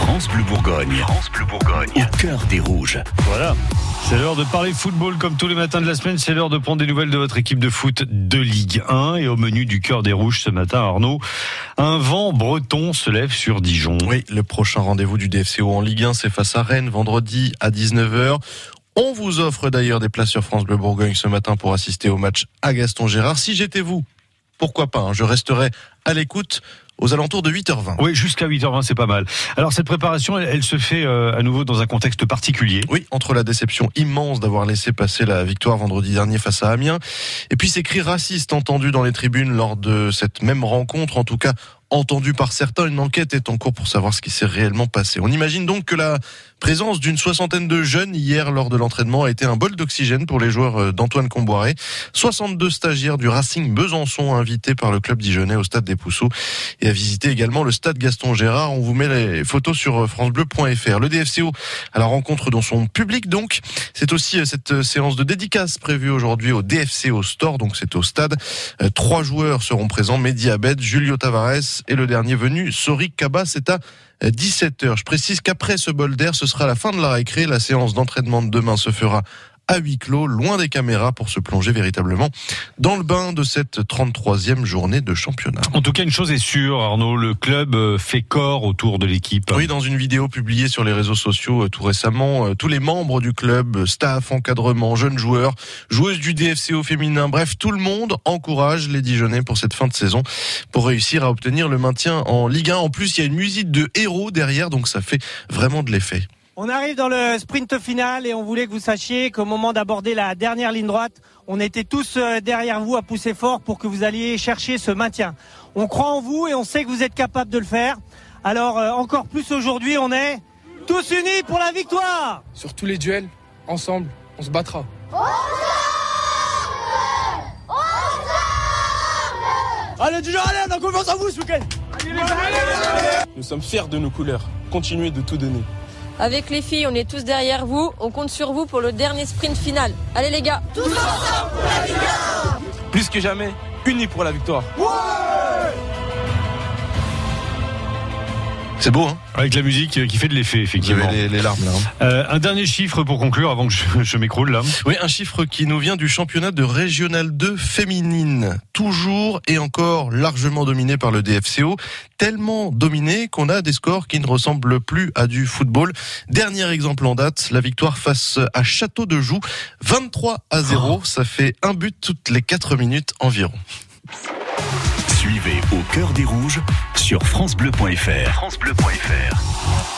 France Bleu Bourgogne. France Bleu Bourgogne. Au cœur des rouges. Voilà. C'est l'heure de parler football comme tous les matins de la semaine. C'est l'heure de prendre des nouvelles de votre équipe de foot de Ligue 1. Et au menu du cœur des rouges ce matin, Arnaud, un vent breton se lève sur Dijon. Oui, le prochain rendez-vous du DFCO en Ligue 1, c'est face à Rennes vendredi à 19h. On vous offre d'ailleurs des places sur France Bleu Bourgogne ce matin pour assister au match à Gaston Gérard. Si j'étais vous, pourquoi pas, hein, je resterai à l'écoute aux alentours de 8h20. Oui, jusqu'à 8h20, c'est pas mal. Alors cette préparation, elle, elle se fait euh, à nouveau dans un contexte particulier. Oui, entre la déception immense d'avoir laissé passer la victoire vendredi dernier face à Amiens, et puis ces cris racistes entendus dans les tribunes lors de cette même rencontre, en tout cas entendu par certains, une enquête est en cours pour savoir ce qui s'est réellement passé. On imagine donc que la présence d'une soixantaine de jeunes hier lors de l'entraînement a été un bol d'oxygène pour les joueurs euh, d'Antoine Comboiré. 62 stagiaires du Racing Besançon invités par le club dijonnais au stade des Pousseaux et à visiter également le stade Gaston Gérard. On vous met les photos sur euh, francebleu.fr. Le DFCO à la rencontre dans son public donc. C'est aussi euh, cette séance de dédicace prévue aujourd'hui au DFCO Store, donc c'est au stade. Trois joueurs seront présents, Mehdi Abed, Julio Tavares et le dernier venu, Soric Kaba, c'est à 17h. Je précise qu'après ce bol d'air, ce sera la fin de la récré. La séance d'entraînement de demain se fera à huis clos, loin des caméras, pour se plonger véritablement dans le bain de cette 33e journée de championnat. En tout cas, une chose est sûre, Arnaud, le club euh, fait corps autour de l'équipe. Oui, dans une vidéo publiée sur les réseaux sociaux euh, tout récemment, euh, tous les membres du club, staff, encadrement, jeunes joueurs, joueuses du DFCO féminin, bref, tout le monde encourage les Dijonais pour cette fin de saison pour réussir à obtenir le maintien en Ligue 1. En plus, il y a une musique de héros derrière, donc ça fait vraiment de l'effet. On arrive dans le sprint final et on voulait que vous sachiez qu'au moment d'aborder la dernière ligne droite, on était tous euh, derrière vous à pousser fort pour que vous alliez chercher ce maintien. On croit en vous et on sait que vous êtes capable de le faire. Alors euh, encore plus aujourd'hui, on est tous unis pour la victoire. Sur tous les duels, ensemble, on se battra. Allez Dijon, allez, on a confiance en vous ce week-end. Nous sommes fiers de nos couleurs. Continuez de tout donner. Avec les filles, on est tous derrière vous. On compte sur vous pour le dernier sprint final. Allez les gars Plus que jamais, unis pour la victoire. C'est beau, hein Avec la musique qui fait de l'effet, effectivement. les, les larmes là. hein. Euh, un dernier chiffre pour conclure avant que je, je m'écroule là. Oui, un chiffre qui nous vient du championnat de Régional 2 féminine. Toujours et encore largement dominé par le DFCO. Tellement dominé qu'on a des scores qui ne ressemblent plus à du football. Dernier exemple en date, la victoire face à Château de Joux. 23 à 0. Ça fait un but toutes les 4 minutes environ. Suivez au cœur des rouges sur francebleu.fr. francebleu.fr.